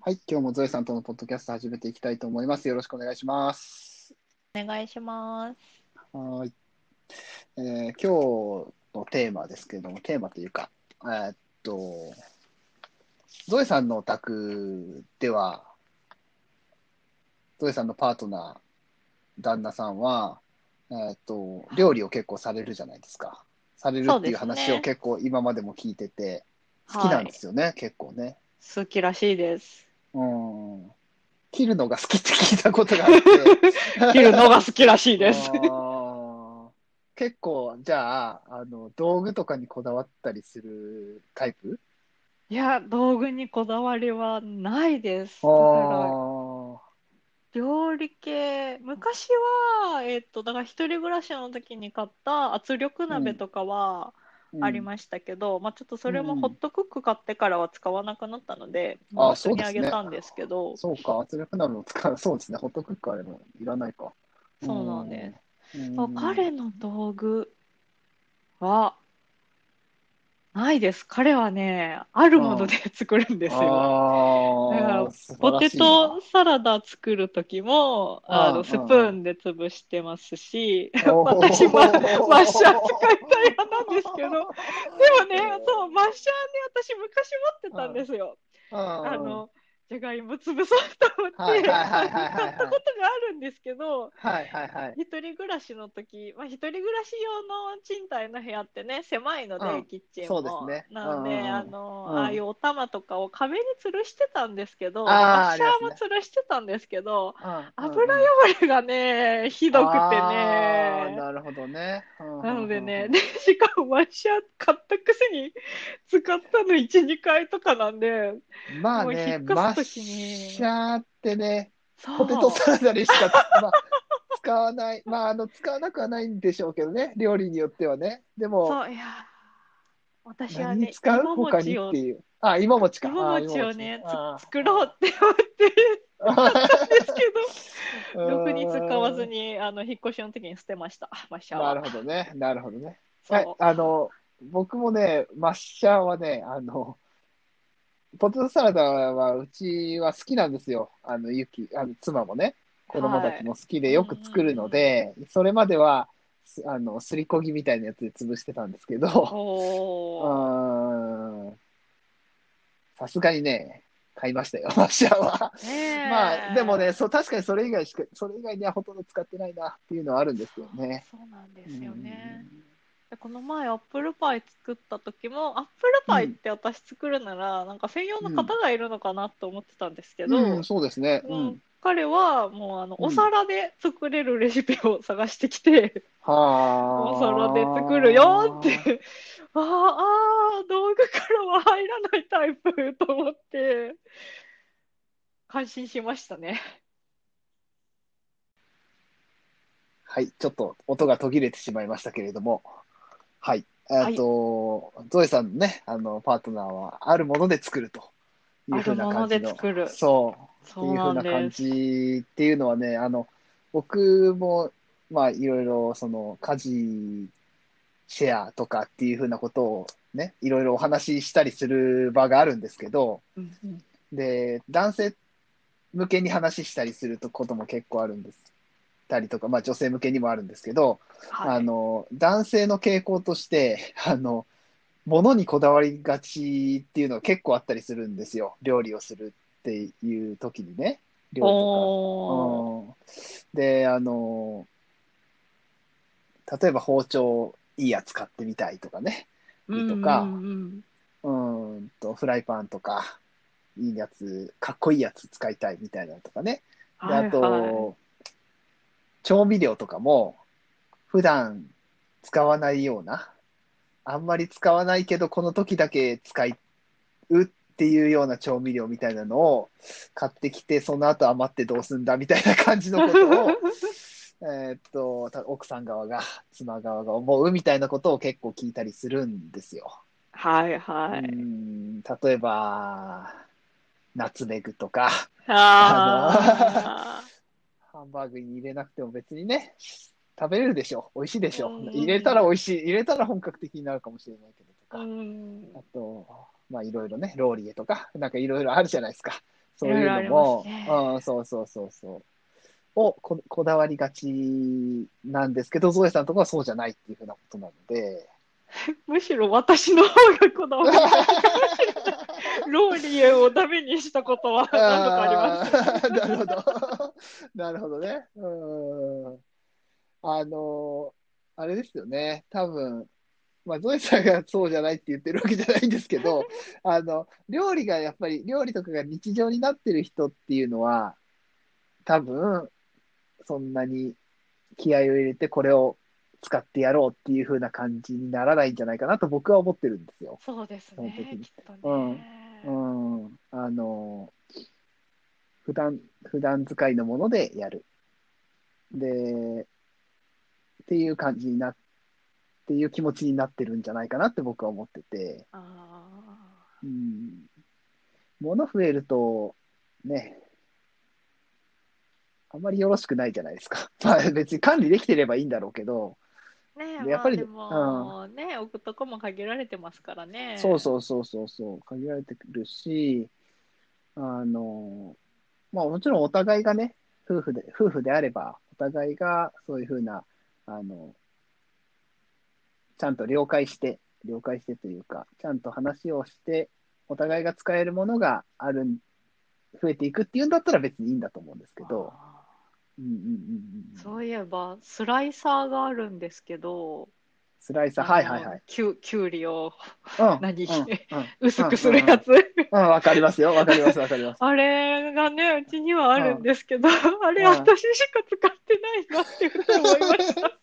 はい、今日もゾエさんとのポッドキャスト始めていきたいと思います。よろしくお願いします。お願いします。はーい、えー今日のテーマですけれども、テーマというか、えーっと、ゾエさんのお宅では、ゾエさんのパートナー、旦那さんは、えーっと、料理を結構されるじゃないですか。されるっていう話を結構今までも聞いてて、好きなんですよね、結構ね。好きらしいです。うん。切るのが好きって聞いたことがあって。切るのが好きらしいです。結構、じゃあ、あの、道具とかにこだわったりするタイプ？いや、道具にこだわりはないです。あだから、ー料理系、昔は、えっと、だから一人暮らしの時に買った圧力鍋とかはうんありましたけど、まあちょっとそれうんもホットクック買ってからは使わなくなったので、あまあ普通にあげたんですけど、そうか、圧力鍋も使う。そうですね、ホットクックあれもいらないか。そうなんです。うん。あ彼の道具はないです。彼はね、あるもので作るんですよ。ポテトサラダ作る時もあうんのスプーンで潰してますし、私はマッシャー使いたい派なんですけど、でもね、そう、マッシャーね、私昔持ってたんですよ。ああの、じゃがいも潰そうと思って、買ったことがあるんですけど、はいはいはい。一人暮らしの時、まあ、一人暮らし用の賃貸の部屋ってね狭いので、うん。キッチンそもうですね。なので、うんあの、うん。ああいうお玉とかを壁に吊るしてたんですけどあーマッシャーも吊るしてたんですけどうん油汚れがねひどくてね。なるほどね。うんなのでね、でしかもマッシャー買ったくせに使ったの1、2回とかなんで、まあもうね、引っ越す時にシャーってね、ポテトサラダにしか、まあ、使わない、まあ、あの、使わなくはないんでしょうけどね、料理によってはね。でも、そう、いや、私はね使う？芋他にっていう。あ、芋餅か。芋餅をね、作ろうって思ってあたんですけど、ーろくに使わずに、あの、引っ越しの時に捨てました、マッシャーは。なるほどね、なるほどね。はい。あの、僕もね、マッシャーはね、あの、ポテトサラダはうちは好きなんですよ。あの、ゆき、あの妻もね、子供たちも好きでよく作るので、それまでは、すあの、すりこぎみたいなやつで潰してたんですけど、さすがにね、買いましたよ、マッシャーは。まあ、でもね、そう、確かにそれ以外しか、それ以外にはほとんど使ってないなっていうのはあるんですけどね。そうなんですよね。でこの前アップルパイ作った時もアップルパイって私作るなら、なんか専用の方がいるのかなと思ってたんですけど、うん、そうですね。ううんん。彼はもうあのうんお皿で作れるレシピを探してきて、はあ。お皿で作るよって、あーあー、道具からは入らないタイプと思って、感心しましたね。はい、ちょっと音が途切れてしまいましたけれども、はい。えっと、ゾエさんのね、あの、パートナーは、あるもので作るというふうな感じあるものでの。作るそう。ってそいううふうな感。じっていうのはね、あの、僕も、まあ、いろいろ、その、家事、シェアとかっていうふうなことをね、いろいろお話ししたりする場があるんですけど、うんうんで、男性向けに話したりすることも結構あるんです。たりとか、まあ女性向けにもあるんですけど、はいあの、男性の傾向として、あの、物にこだわりがちっていうのが結構あったりするんですよ。料理をするっていう時にね。料理とか。うん、で、あの、例えば包丁いいやつ買ってみたいとかね。とかうんと、フライパンとか、いいやつ、かっこいいやつ使いたいみたいなのとかね。で、あと、はいはい調味料とかも、普段使わないような、あんまり使わないけど、この時だけ使うっていうような調味料みたいなのを買ってきて、その後余ってどうすんだみたいな感じのことを、えーっと、た奥さん側が、妻側が思うみたいなことを結構聞いたりするんですよ。はいはうい。ん例えば、ナツメグとか、あハンバーグに入れなくても別にね、食べれるでしょ。美味しいでしょうん。入れたら美味しい。入れたら本格的になるかもしれないけどとか。んあと、まあいろいろね、ローリエとか、なんかいろいろあるじゃないですか。そういうのも、ねうん、そうそうそうそう。をここだわりがちなんですけど、ゾエさんとかはそうじゃないっていうふうなことなので。むしろ私の方がこだわりが ローリエをダメにしたことは 何度かあります。なるほど。なるほどね。うん。あの、あれですよね。多分、まあ、ゾエさんがそうじゃないって言ってるわけじゃないんですけど、あの、料理がやっぱり、料理とかが日常になってる人っていうのは、多分、そんなに気合を入れてこれを使ってやろうっていう風な感じにならないんじゃないかなと僕は思ってるんですよ。そうですね、にきっとね。うんうん。あの、普段、普段使いのものでやる。で、っていう感じになっていう気持ちになってるんじゃないかなって僕は思ってて、あうん。物増えると、ね、あんまりよろしくないじゃないですか。まあ別に管理できてればいいんだろうけど、ーねやっぱりまあでも、ね、置くとこも限られてますからね。そうそうそうそうそう、限られてくるし、あの、まあもちろんお互いがね、夫婦で、夫婦であれば、お互いがそういうふうな、あの、ちゃんと了解して、了解してというか、ちゃんと話をして、お互いが使えるものがある、増えていくっていうんだったら別にいいんだと思うんですけど、あうんうんうんうん。ーそういえば、スライサーがあるんですけど、スライサー、はいはいはい。きゅきゅうりをうん。何？うんうん薄くするやつ。うん、わかりますよ。わかります、わかります。あれがね、うちにはあるんですけど、あれうん私しか使ってないなって思いました。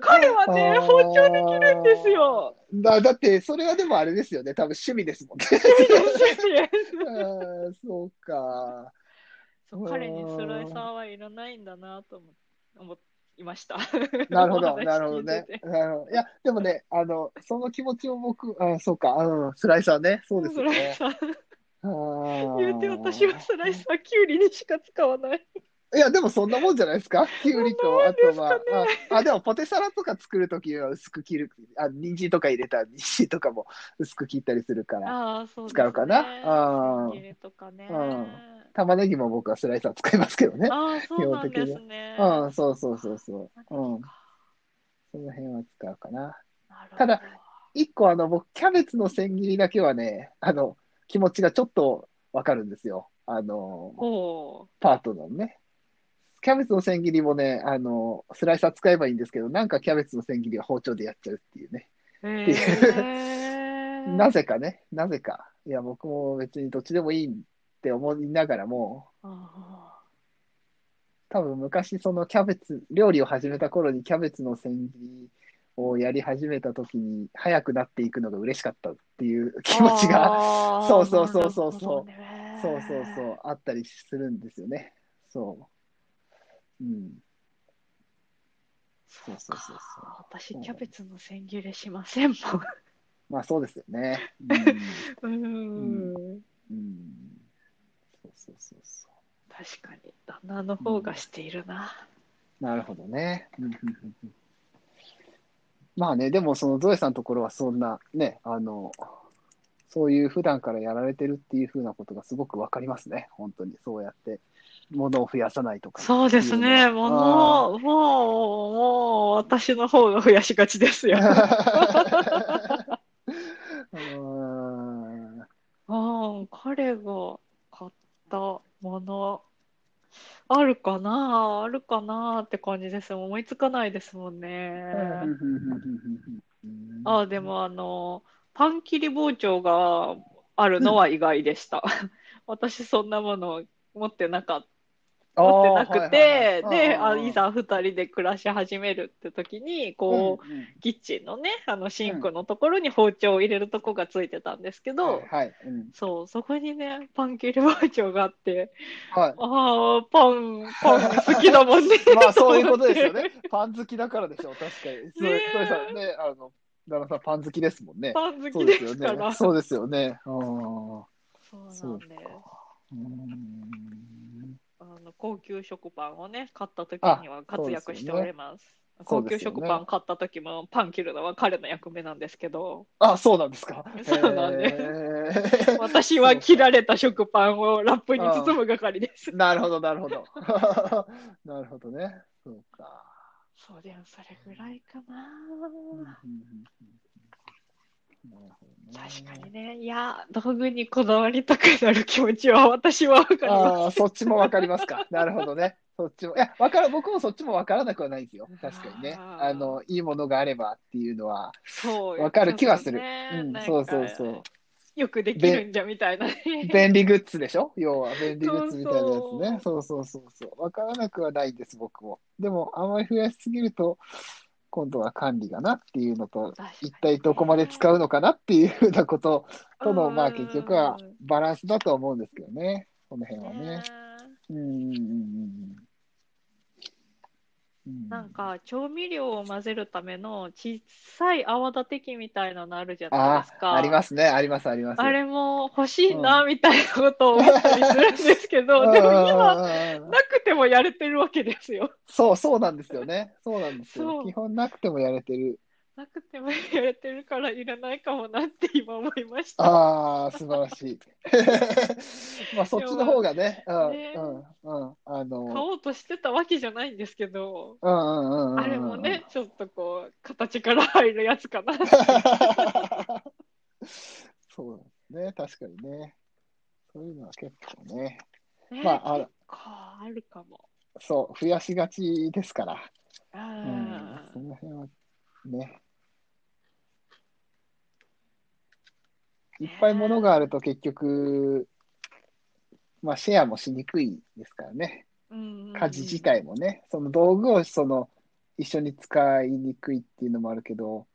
彼はね、包丁できるんですよ。だだって、それはでもあれですよね。多分趣味ですもんね。あー そうか。そう彼にスライサーはいらないんだなと思思いました。なるほど、なるほどねなるほどいや、でもね、あの、その気持ちを僕、あそうか、うん、スライサーね。そうですね。言うて私はスライサーきゅうりにしか使わない。いや、でもそんなもんじゃないですか？きゅうりと、あとは、あ、あでもポテサラとか作るときは薄く切る、あ、人参とか入れたら人参とかも薄く切ったりするから。使うかな？あー千切りとかね。うん玉ねぎも僕はスライサー使いますけどね。ああ、そうなんですね。うん、そうそうそうそう。うん、なその辺は使うかな。るほどただ、一個あの、僕、キャベツの千切りだけはね、あの、気持ちがちょっとわかるんですよ。あの、ほパートナーのね。キャベツの千切りもね、あの、スライサー使えばいいんですけど、なんかキャベツの千切りは包丁でやっちゃうっていうね。う。へえ。なぜかね、なぜか。いや、僕も別にどっちでもいいって思いながらも、あ多分昔そのキャベツ、料理を始めた頃にキャベツの千切りをやり始めた時に早くなっていくのが嬉しかったっていうー気持ちが、そうそうそうそうそうねそうそうそう、あったりするんですよね。そう。うん。そうそうそうそう。私、キャベツの千切れしませんも まあそうですよね。うん。ん。うん。うん、そうそうそうそ確かに、旦那の方がしているな。う。なるほどね。うんうんうんうんまあね、でもそのゾエさんのところはそんなね、あの、そういう普段からやられてるっていうふうなことがすごくわかりますね。本当に。そうやって物を増やさないとか。そうですね、もの、もう、もう、私の方が増やしがちですよ。あうんあ、彼が買ったもの、あるかなあるかなって感じです。思いつかないですもんね。ああ、でもあの、パン切り包丁があるのは意外でした。私そんなもの持ってなかった。持ってなくて、で、あいざ二人で暮らし始めるって時に、こう、うんうんキッチンのね、あのシンクのところに包丁を入れるとこがついてたんですけど、はい、うんそう、そこにね、パン切り包丁があって、はい。ああ、パン、パン好きだもんね。まあそういうことですよね。パン好きだからでしょう、確かに。そうねえそうさんね、あの、旦那さんパン好きですもんね。パン好きそうでですすから。よね。そうですよね。うんそうそうかなんです。うんあの高級食パンをね、買った時にはあ活躍しております。高級食パン買った時もパン切るのは彼の役目なんですけど、あ、そうなんですか。そうなんでへー私は切られた食パンをラップに包む係です。なるほど、なるほど。なるほどね。そうか。そうでもそれぐらいかな。確かにね。いや、道具にこだわりたくなる気持ちは私はわかります。ああ、そっちもわかりますか。なるほどね。そっちも。いや、わかる、僕もそっちもわからなくはないですよ。確かにね。あの、いいものがあればっていうのは、そうわかる気はするねうんそうそうそう。よくできるんじゃみたいなね。便利グッズでしょ？要は便利グッズみたいなやつそうね。そうそうそうそう。わからなくはないんです、僕も。でも、あまり増やしすぎると、今度は管理がなっていうのと、一体どこまで使うのかなっていうふうなこと との、まあ結局はうんバランスだと思うんですけどね。この辺はね。ねうんうんうんうんうん。なんか調味料を混ぜるための小さい泡立て器みたいなのあるじゃないあですか。あ、ありますね、あります、あります。あれも欲しいなみたいなことを思ったりするんですけど、でも今、今なくてもやれてるわけですよ。そう、そうなんですよね。そうなんですよ。基本なくてもやれてる。なくても やれてるからいらないかもなって今思いました。ああ、素晴らしい。まあ、そっちの方がね、うん、ねうん、うん、あ買の、おうとしてたわけじゃないんですけど、うん、うん、うんうん。あれもね、ちょっとこう、形から入るやつかな。そうですね、確かにね。そういうのは結構ね、ねまああ結構あるかも。そう、増やしがちですから。ううん、んその辺はね。いっぱい物があると結局、まあシェアもしにくいですからね。うん家事自体もね、その道具をその一緒に使いにくいっていうのもあるけど、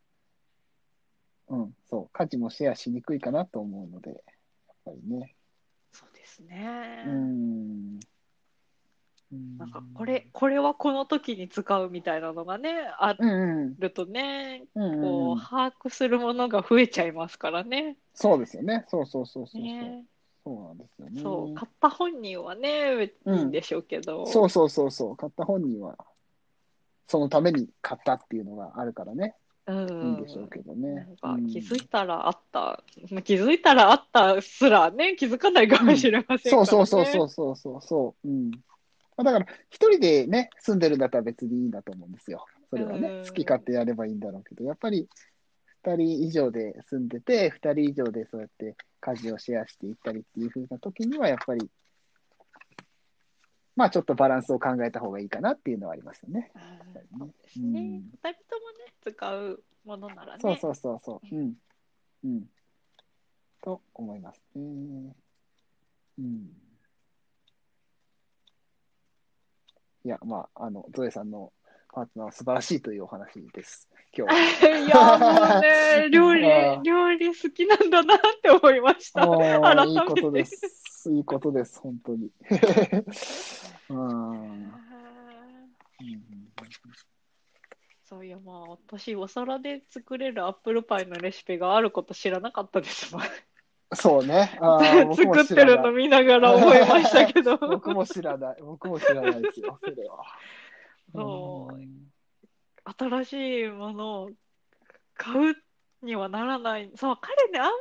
うん、そう、家事もシェアしにくいかなと思うので、やっぱりね。そうですね。うん。なんかこれ、これはこの時に使うみたいなのがね、あうんうんるとね、うんこう、うん、把握するものが増えちゃいますからね。そうですよね。そうそうそうそうそう。ねそうなんですよね。そう、買った本人はね、いいんでしょうけど、そうそうそうそう。買った本人は、そのために買ったっていうのがあるからね。うんいいんでしょうけどね。なんかうん気づいたらあった、まあ気づいたらあったすらね、気づかないかもしれませんからね。そうそうそうそうそうそうそう。うん。まあだから、一人でね、住んでるんだったら別にいいんだと思うんですよ。それはねうん、好き勝手やればいいんだろうけど、やっぱり、二人以上で住んでて、二人以上でそうやって家事をシェアしていったりっていう風な時には、やっぱり、まあちょっとバランスを考えた方がいいかなっていうのはありますよね。うんねそうですね。うん二人ともね、使うものならね。そうそうそうそう。うん。うん。と思いますね。うん。いや、まあ、あの、ゾエさんのパートナーは素晴らしいというお話です。今日は。いや、もうね、料理 料理好きなんだなって思いました。いいことです。いいことです、本当に。うん。うんそういや、まあ、私、お皿で作れるアップルパイのレシピがあること知らなかったですもん。そうね。作ってるの見ながら覚えましたけど。僕も知らない。僕も知らないですよ、それは。そううん新しいものを買うにはならない。そう、彼ね、あんまり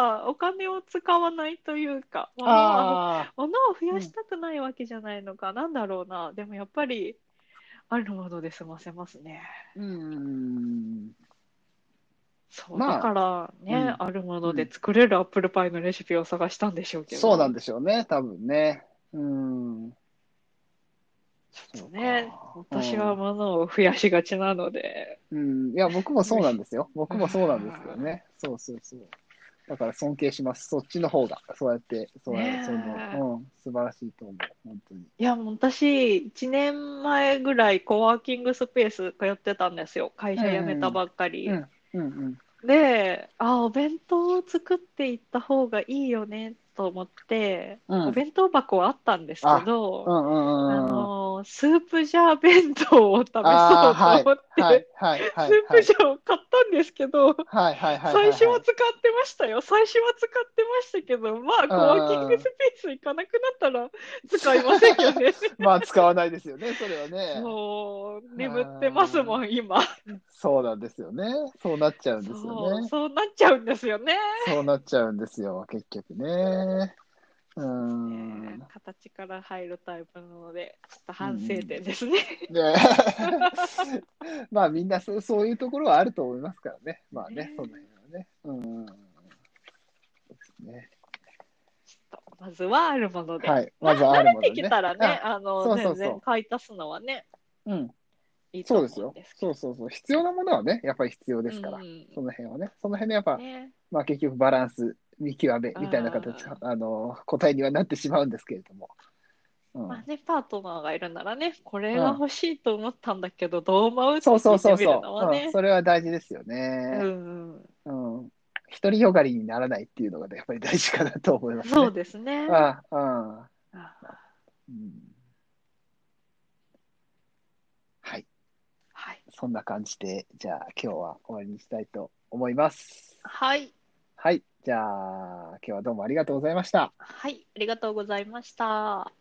やっぱお金を使わないというか、物をあ物を増やしたくないわけじゃないのか、なんだろうな。でもやっぱり、あるもので済ませますね。ーうん。そう、まあだからね、うんあるもので作れるアップルパイのレシピを探したんでしょうけど。そうなんでしょうね、多分ね。うん。ちょっとね、私は物を増やしがちなので、うん。いや、僕もそうなんですよ。僕もそうなんですけどね。そうそうそう。だから尊敬します。そっちの方が。そうやって、そうやねえその、うん、素晴らしいと思う。本当に。いや、もう私、1年前ぐらいコワーキングスペース通ってたんですよ。会社辞めたばっかり。うん、うん、うん。で、あ、お弁当を作っていった方がいいよねと思って、うんお弁当箱はあったんですけど、うん、うん、うん。あの、スープジャー弁当を食べそうと思って、はい、はい、はい。スープジャーを買ったんですけど、はい、はい、はい。最初は使ってましたよ。最初は使ってましたけど、まあ、コワーキングスペース行かなくなったら使いませんよね。まあ、使わないですよね、それはね。もう、眠ってますもん、今。そうなんですよね。そうなっちゃうんですよね。そうなっちゃうんですよね。そうなっちゃうんですよ、結局ね。うん。形から入るタイプなので、ちょっと反省点ですね。ね まあみんなそうそういうところはあると思いますからね。まあねね、その辺はね。うん。そうですね。まずはあるもので。はい。まずはあるものね。慣れてきたらね、あの、そう全然買い足すのはね、うん。いいとそうですよ思うんです。けど。そうそうそう。必要なものはね、やっぱり必要ですから。うんその辺はね。その辺のやっぱ、ねまあ結局バランス、見極めみたいな形あ、あの、答えにはなってしまうんですけれども。うんまあね、パートナーがいるならね、これが欲しいと思ったんだけど、どう思うってそうそうそう聞いてみるの。はね。それは大事ですようね。ん、うん。独りよがりにならないっていうのがね、やっぱり大事かなと思いますね。そうですね。ああ、ああ。あうんはい。はい。そんな感じで、じゃあ今日は終わりにしたいと思います。はい。はい。じゃあ今日はどうもありがとうございました。はい。ありがとうございました。